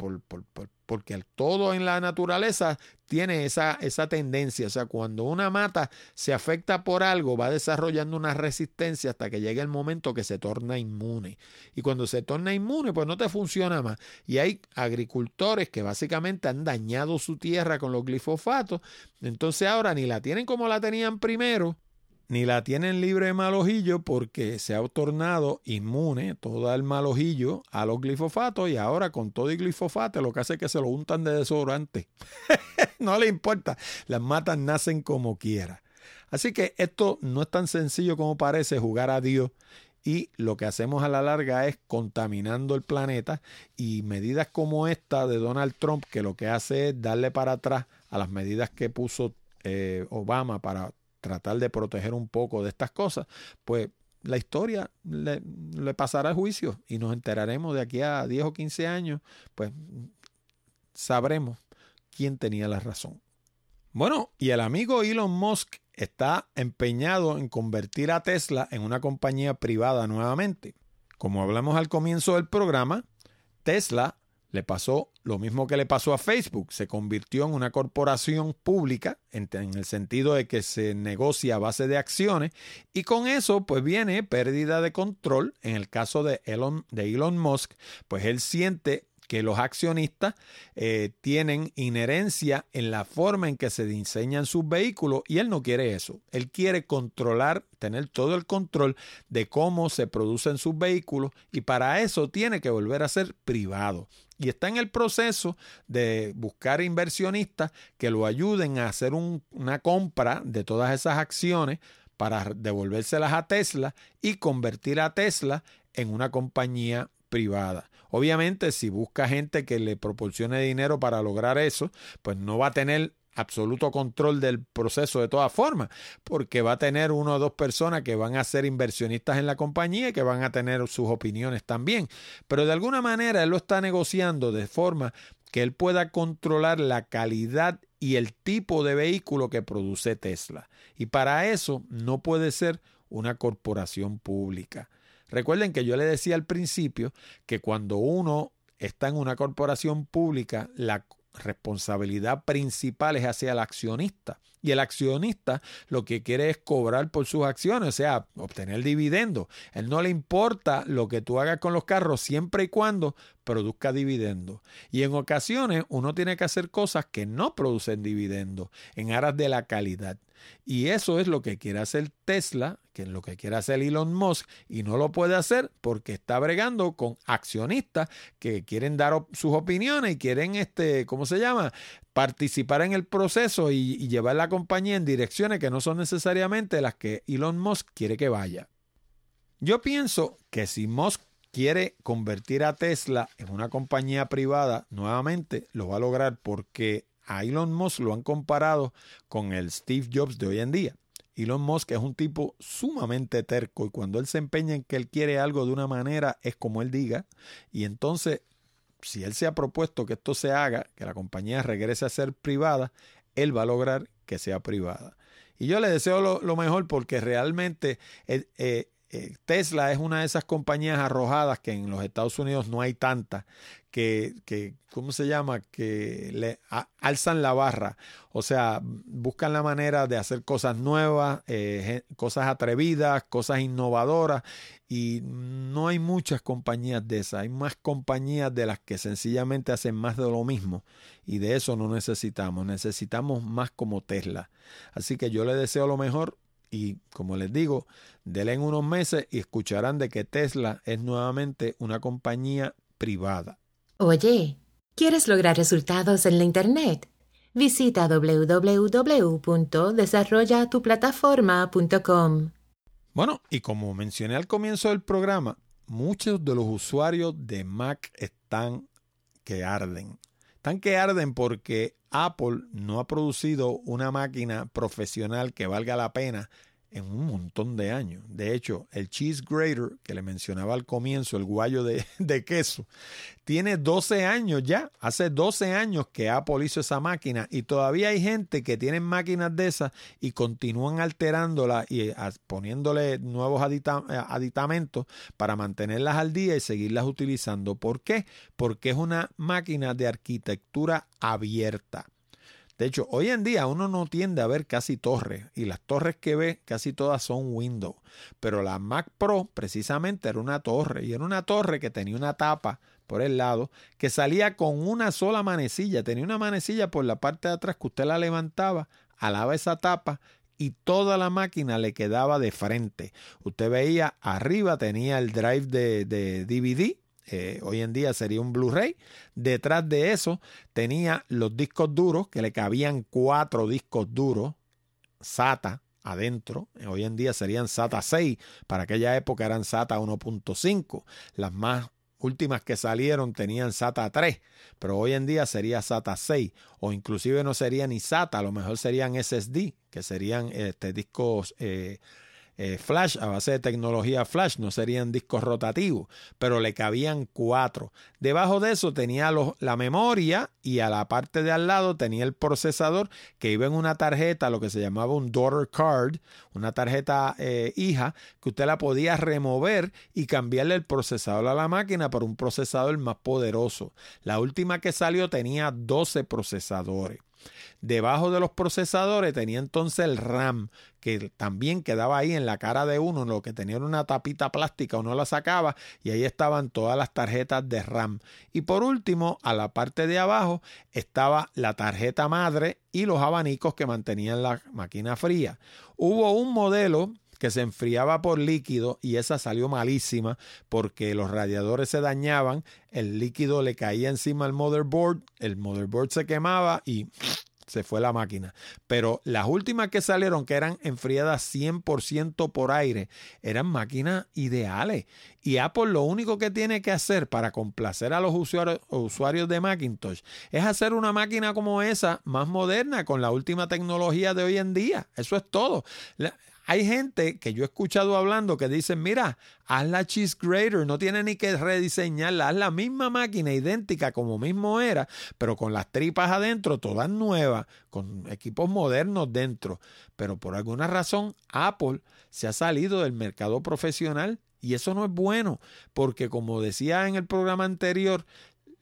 S1: porque todo en la naturaleza tiene esa, esa tendencia. O sea, cuando una mata se afecta por algo, va desarrollando una resistencia hasta que llegue el momento que se torna inmune. Y cuando se torna inmune, pues no te funciona más. Y hay agricultores que básicamente han dañado su tierra con los glifosatos. Entonces ahora ni la tienen como la tenían primero, ni la tienen libre de malojillo porque se ha tornado inmune todo el malojillo a los glifosatos y ahora con todo el glifosato lo que hace es que se lo untan de desodorante. no le importa, las matas nacen como quiera. Así que esto no es tan sencillo como parece jugar a Dios y lo que hacemos a la larga es contaminando el planeta y medidas como esta de Donald Trump que lo que hace es darle para atrás a las medidas que puso eh, Obama para tratar de proteger un poco de estas cosas, pues la historia le, pasará el juicio y nos enteraremos de aquí a 10 o 15 años, pues sabremos quién tenía la razón. Bueno, y el amigo Elon Musk está empeñado en convertir a Tesla en una compañía privada nuevamente. Como hablamos al comienzo del programa, Tesla le pasó lo mismo que le pasó a Facebook. Se convirtió en una corporación pública en, el sentido de que se negocia a base de acciones y con eso pues viene pérdida de control. En el caso de Elon, de Elon Musk, pues él siente que los accionistas eh, tienen inherencia en la forma en que se diseñan sus vehículos y él no quiere eso. Él quiere controlar, tener todo el control de cómo se producen sus vehículos y para eso tiene que volver a ser privado. Y está en el proceso de buscar inversionistas que lo ayuden a hacer una compra de todas esas acciones para devolvérselas a Tesla y convertir a Tesla en una compañía privada. Obviamente, si busca gente que le proporcione dinero para lograr eso, pues no va a tener absoluto control del proceso de todas formas, porque va a tener una o dos personas que van a ser inversionistas en la compañía y que van a tener sus opiniones también. Pero de alguna manera él lo está negociando de forma que él pueda controlar la calidad y el tipo de vehículo que produce Tesla. Y para eso no puede ser una corporación pública. Recuerden que yo le decía al principio que cuando uno está en una corporación pública, la responsabilidad principal es hacia el accionista. Y el accionista lo que quiere es cobrar por sus acciones, o sea, obtener dividendo. Él no le importa lo que tú hagas con los carros siempre y cuando produzca dividendo. Y en ocasiones uno tiene que hacer cosas que no producen dividendo en aras de la calidad. Y eso es lo que quiere hacer Tesla, que es lo que quiere hacer Elon Musk, y no lo puede hacer porque está bregando con accionistas que quieren dar sus opiniones y quieren, este, ¿cómo se llama? Participar en el proceso y, y llevar la compañía en direcciones que no son necesariamente las que Elon Musk quiere que vaya. Yo pienso que si Musk quiere convertir a Tesla en una compañía privada, nuevamente lo va a lograr porque a Elon Musk lo han comparado con el Steve Jobs de hoy en día. Elon Musk es un tipo sumamente terco y cuando él se empeña en que él quiere algo de una manera es como él diga y entonces si él se ha propuesto que esto se haga, que la compañía regrese a ser privada, él va a lograr que sea privada. Y yo le deseo lo, mejor porque realmente eh, eh, eh, Tesla es una de esas compañías arrojadas que en los Estados Unidos no hay tantas, que, que ¿cómo se llama? Que le alzan la barra, o sea, buscan la manera de hacer cosas nuevas, eh, cosas atrevidas, cosas innovadoras, y no hay muchas compañías de esas, hay más compañías de las que sencillamente hacen más de lo mismo, y de eso no necesitamos, necesitamos más como Tesla. Así que yo le deseo lo mejor y como les digo, denle unos meses y escucharán de que Tesla es nuevamente una compañía privada.
S2: Oye, ¿quieres lograr resultados en la Internet? Visita www.desarrollatuplataforma.com.
S1: Bueno, y como mencioné al comienzo del programa, muchos de los usuarios de Mac están que arden. Están que arden porque Apple no ha producido una máquina profesional que valga la pena en un montón de años. De hecho, el cheese grater que le mencionaba al comienzo, el guayo de, de, queso, tiene 12 años ya. Hace 12 años que Apple hizo esa máquina y todavía hay gente que tiene máquinas de esas y continúan alterándolas y eh, poniéndole nuevos eh, aditamentos para mantenerlas al día y seguirlas utilizando. ¿Por qué? Porque es una máquina de arquitectura abierta. De hecho, hoy en día uno no tiende a ver casi torres y las torres que ve casi todas son Windows. Pero la Mac Pro precisamente era una torre y era una torre que tenía una tapa por el lado que salía con una sola manecilla. Tenía una manecilla por la parte de atrás que usted la levantaba, alaba esa tapa y toda la máquina le quedaba de frente. Usted veía arriba tenía el drive de, DVD eh, hoy en día sería un Blu-ray. Detrás de eso tenía los discos duros, que le cabían cuatro discos duros, SATA adentro. Hoy en día serían SATA 6, para aquella época eran SATA 1.5. Las más últimas que salieron tenían SATA 3, pero hoy en día sería SATA 6 o inclusive no sería ni SATA, a lo mejor serían SSD, que serían este, discos eh, eh, flash, a base de tecnología flash, no serían discos rotativos, pero le cabían cuatro. Debajo de eso tenía la memoria y a la parte de al lado tenía el procesador que iba en una tarjeta, lo que se llamaba un daughter card, una tarjeta eh, hija, que usted la podía remover y cambiarle el procesador a la máquina por un procesador más poderoso. La última que salió tenía 12 procesadores. Debajo de los procesadores tenía entonces el RAM, que también quedaba ahí en la cara de uno, lo que tenía una tapita plástica, uno la sacaba y ahí estaban todas las tarjetas de RAM. Y por último, a la parte de abajo estaba la tarjeta madre y los abanicos que mantenían la máquina fría. Hubo un modelo que se enfriaba por líquido y esa salió malísima porque los radiadores se dañaban, el líquido le caía encima al motherboard, el motherboard se quemaba y se fue la máquina. Pero las últimas que salieron, que eran enfriadas 100% por aire, eran máquinas ideales. Y Apple lo único que tiene que hacer para complacer a los usuarios, usuarios de Macintosh es hacer una máquina como esa, más moderna, con la última tecnología de hoy en día. Eso es todo. Hay gente que yo he escuchado hablando que dicen, mira, haz la cheese grater, no tiene ni que rediseñarla, haz la misma máquina idéntica como mismo era, pero con las tripas adentro, todas nuevas, con equipos modernos dentro. Pero por alguna razón Apple se ha salido del mercado profesional y eso no es bueno, porque como decía en el programa anterior,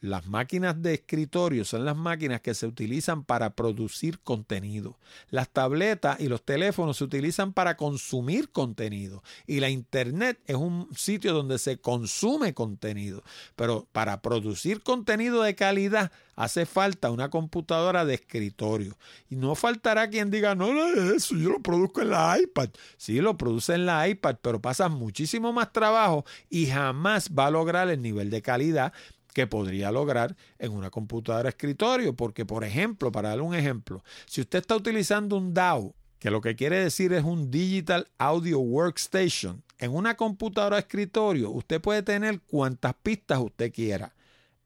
S1: las máquinas de escritorio son las máquinas que se utilizan para producir contenido. Las tabletas y los teléfonos se utilizan para consumir contenido. Y la Internet es un sitio donde se consume contenido. Pero para producir contenido de calidad hace falta una computadora de escritorio. Y no faltará quien diga, no, no es eso, yo lo produzco en la iPad. Sí, lo produce en la iPad, pero pasa muchísimo más trabajo y jamás va a lograr el nivel de calidad que podría lograr en una computadora escritorio. Porque, por ejemplo, para dar un ejemplo, si usted está utilizando un DAW, que lo que quiere decir es un Digital Audio Workstation, en una computadora escritorio usted puede tener cuantas pistas usted quiera.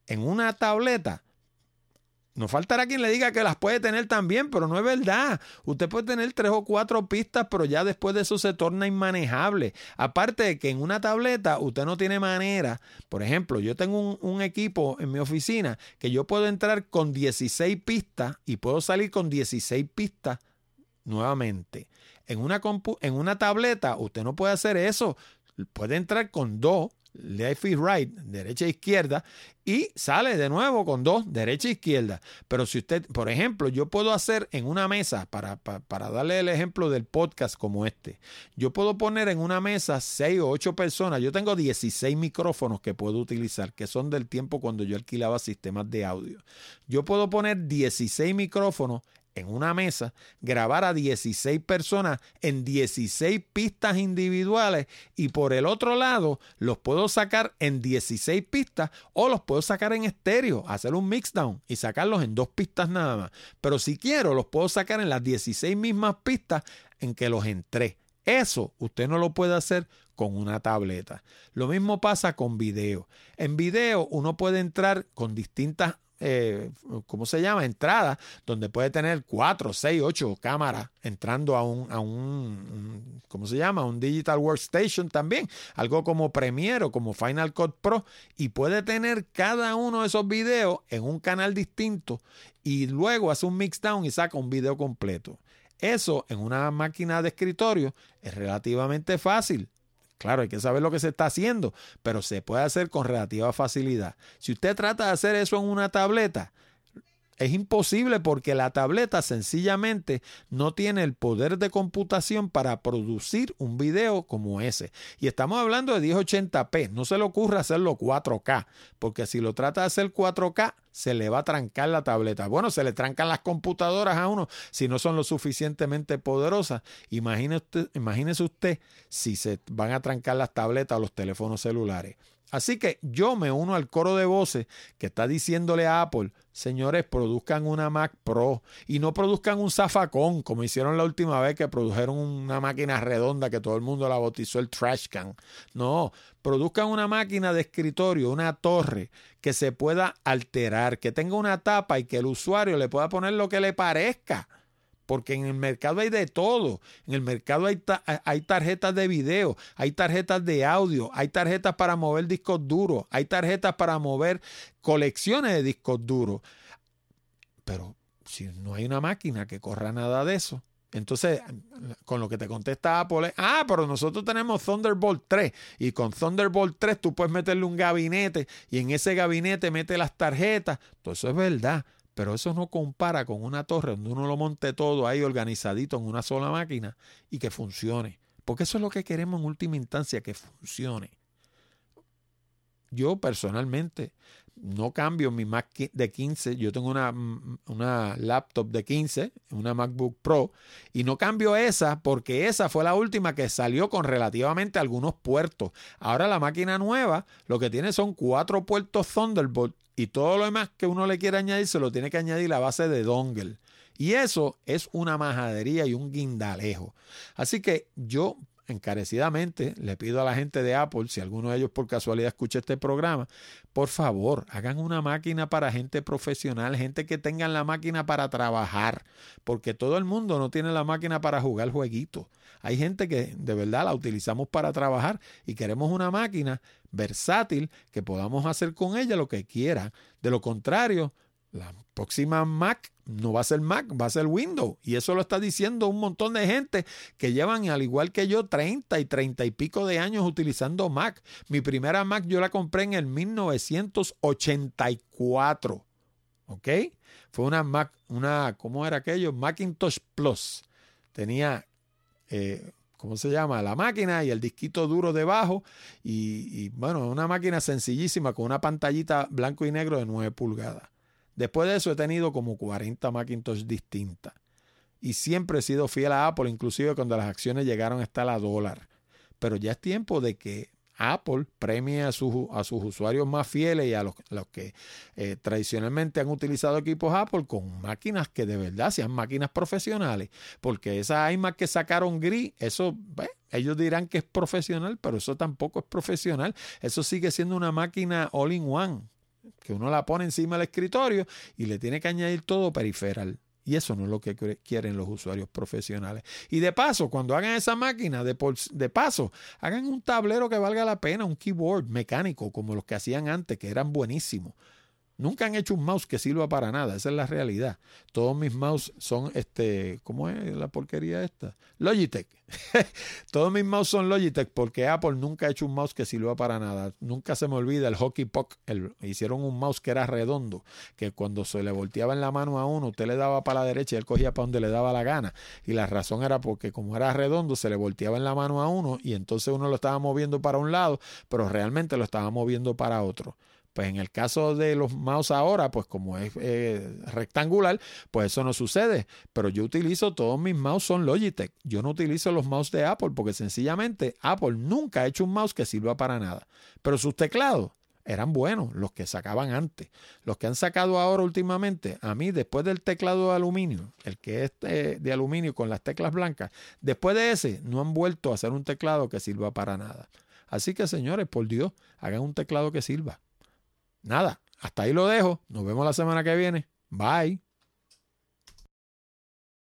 S1: En una tableta no faltará quien le diga que las puede tener también, pero no es verdad. Usted puede tener tres o cuatro pistas, pero ya después de eso se torna inmanejable. Aparte de que en una tableta usted no tiene manera. Por ejemplo, yo tengo un, equipo en mi oficina que yo puedo entrar con 16 pistas y puedo salir con 16 pistas nuevamente. En una, en una tableta usted no puede hacer eso. Puede entrar con dos left y right, derecha e izquierda, y sale de nuevo con dos, derecha e izquierda. Pero si usted, por ejemplo, yo puedo hacer en una mesa, para, para, darle el ejemplo del podcast como este, yo puedo poner en una mesa seis o ocho personas, yo tengo 16 micrófonos que puedo utilizar, que son del tiempo cuando yo alquilaba sistemas de audio. Yo puedo poner 16 micrófonos en una mesa, grabar a 16 personas en 16 pistas individuales y por el otro lado los puedo sacar en 16 pistas o los puedo sacar en estéreo, hacer un mixdown y sacarlos en dos pistas nada más. Pero si quiero los puedo sacar en las 16 mismas pistas en que los entré. Eso usted no lo puede hacer con una tableta. Lo mismo pasa con video. En video uno puede entrar con distintas eh, ¿cómo se llama? Entrada, donde puede tener cuatro, seis, ocho cámaras entrando a un, a un, ¿cómo se llama? Un Digital Workstation también, algo como Premiere o como Final Cut Pro, y puede tener cada uno de esos videos en un canal distinto y luego hace un mixdown y saca un video completo. Eso en una máquina de escritorio es relativamente fácil. Claro, hay que saber lo que se está haciendo, pero se puede hacer con relativa facilidad. Si usted trata de hacer eso en una tableta, es imposible porque la tableta sencillamente no tiene el poder de computación para producir un video como ese. Y estamos hablando de 1080p. No se le ocurra hacerlo 4K, porque si lo trata de hacer 4K, se le va a trancar la tableta. Bueno, se le trancan las computadoras a uno si no son lo suficientemente poderosas. Imagínese usted, imagínese usted si se van a trancar las tabletas o los teléfonos celulares. Así que yo me uno al coro de voces que está diciéndole a Apple, señores, produzcan una Mac Pro y no produzcan un zafacón como hicieron la última vez que produjeron una máquina redonda que todo el mundo la bautizó el trash can. No, produzcan una máquina de escritorio, una torre que se pueda alterar, que tenga una tapa y que el usuario le pueda poner lo que le parezca porque en el mercado hay de todo. En el mercado hay, hay, tarjetas de video, hay tarjetas de audio, hay tarjetas para mover discos duros, hay tarjetas para mover colecciones de discos duros. Pero si no hay una máquina que corra nada de eso, entonces, con lo que te contesta Apple, ah, pero nosotros tenemos Thunderbolt 3 y con Thunderbolt 3 tú puedes meterle un gabinete y en ese gabinete mete las tarjetas. Todo eso es verdad. Pero eso no compara con una torre donde uno lo monte todo ahí organizadito en una sola máquina y que funcione. Porque eso es lo que queremos en última instancia, que funcione. Yo personalmente no cambio mi Mac de 15, yo tengo una, una, laptop de 15, una MacBook Pro, y no cambio esa porque esa fue la última que salió con relativamente algunos puertos. Ahora la máquina nueva lo que tiene son cuatro puertos Thunderbolt y todo lo demás que uno le quiere añadir se lo tiene que añadir a base de dongle. Y eso es una majadería y un guindalejo. Así que yo encarecidamente le pido a la gente de Apple, si alguno de ellos por casualidad escucha este programa, por favor, hagan una máquina para gente profesional, gente que tengan la máquina para trabajar, porque todo el mundo no tiene la máquina para jugar jueguitos. Hay gente que de verdad la utilizamos para trabajar y queremos una máquina versátil que podamos hacer con ella lo que quiera. De lo contrario, la próxima Mac no va a ser Mac, va a ser Windows. Y eso lo está diciendo un montón de gente que llevan, al igual que yo, 30 y 30 y pico de años utilizando Mac. Mi primera Mac yo la compré en el 1984. ¿Ok? Fue una Mac, una, ¿cómo era aquello? Macintosh Plus. Tenía eh, ¿cómo se llama? La máquina y el disquito duro debajo. Y, y, bueno, una máquina sencillísima con una pantallita blanco y negro de 9 pulgadas. Después de eso he tenido como 40 Macintosh distintas. Y siempre he sido fiel a Apple, inclusive cuando las acciones llegaron hasta la dólar. Pero ya es tiempo de que Apple premie a, sus, a sus usuarios más fieles y a los, que eh, tradicionalmente han utilizado equipos Apple con máquinas que de verdad sean máquinas profesionales. Porque esas iMac que sacaron gris, eso, ellos dirán que es profesional, pero eso tampoco es profesional. Eso sigue siendo una máquina all-in-one, que uno la pone encima del escritorio y le tiene que añadir todo periferal. Y eso no es lo que quieren los usuarios profesionales. Y de paso, cuando hagan esa máquina, de, de paso, hagan un tablero que valga la pena, un keyboard mecánico como los que hacían antes, que eran buenísimos. Nunca han hecho un mouse que sirva para nada, esa es la realidad. Todos mis mouse son, este, ¿cómo es la porquería esta? Logitech. Todos mis mouse son Logitech porque Apple nunca ha hecho un mouse que sirva para nada. Nunca se me olvida el Hockey Puck. hicieron un mouse que era redondo, que cuando se le volteaba en la mano a uno, usted le daba para la derecha y él cogía para donde le daba la gana. Y la razón era porque como era redondo, se le volteaba en la mano a uno y entonces uno lo estaba moviendo para un lado, pero realmente lo estaba moviendo para otro. Pues en el caso de los mouse ahora, pues como es eh, rectangular, pues eso no sucede. Pero yo utilizo todos mis mouse son Logitech. Yo no utilizo los mouse de Apple porque sencillamente Apple nunca ha hecho un mouse que sirva para nada. Pero sus teclados eran buenos, los que sacaban antes. Los que han sacado ahora últimamente, a mí después del teclado de aluminio, el que es eh, de aluminio con las teclas blancas, después de ese no han vuelto a hacer un teclado que sirva para nada. Así que señores, por Dios, hagan un teclado que sirva. Nada, hasta ahí lo dejo. Nos vemos la semana que viene. Bye.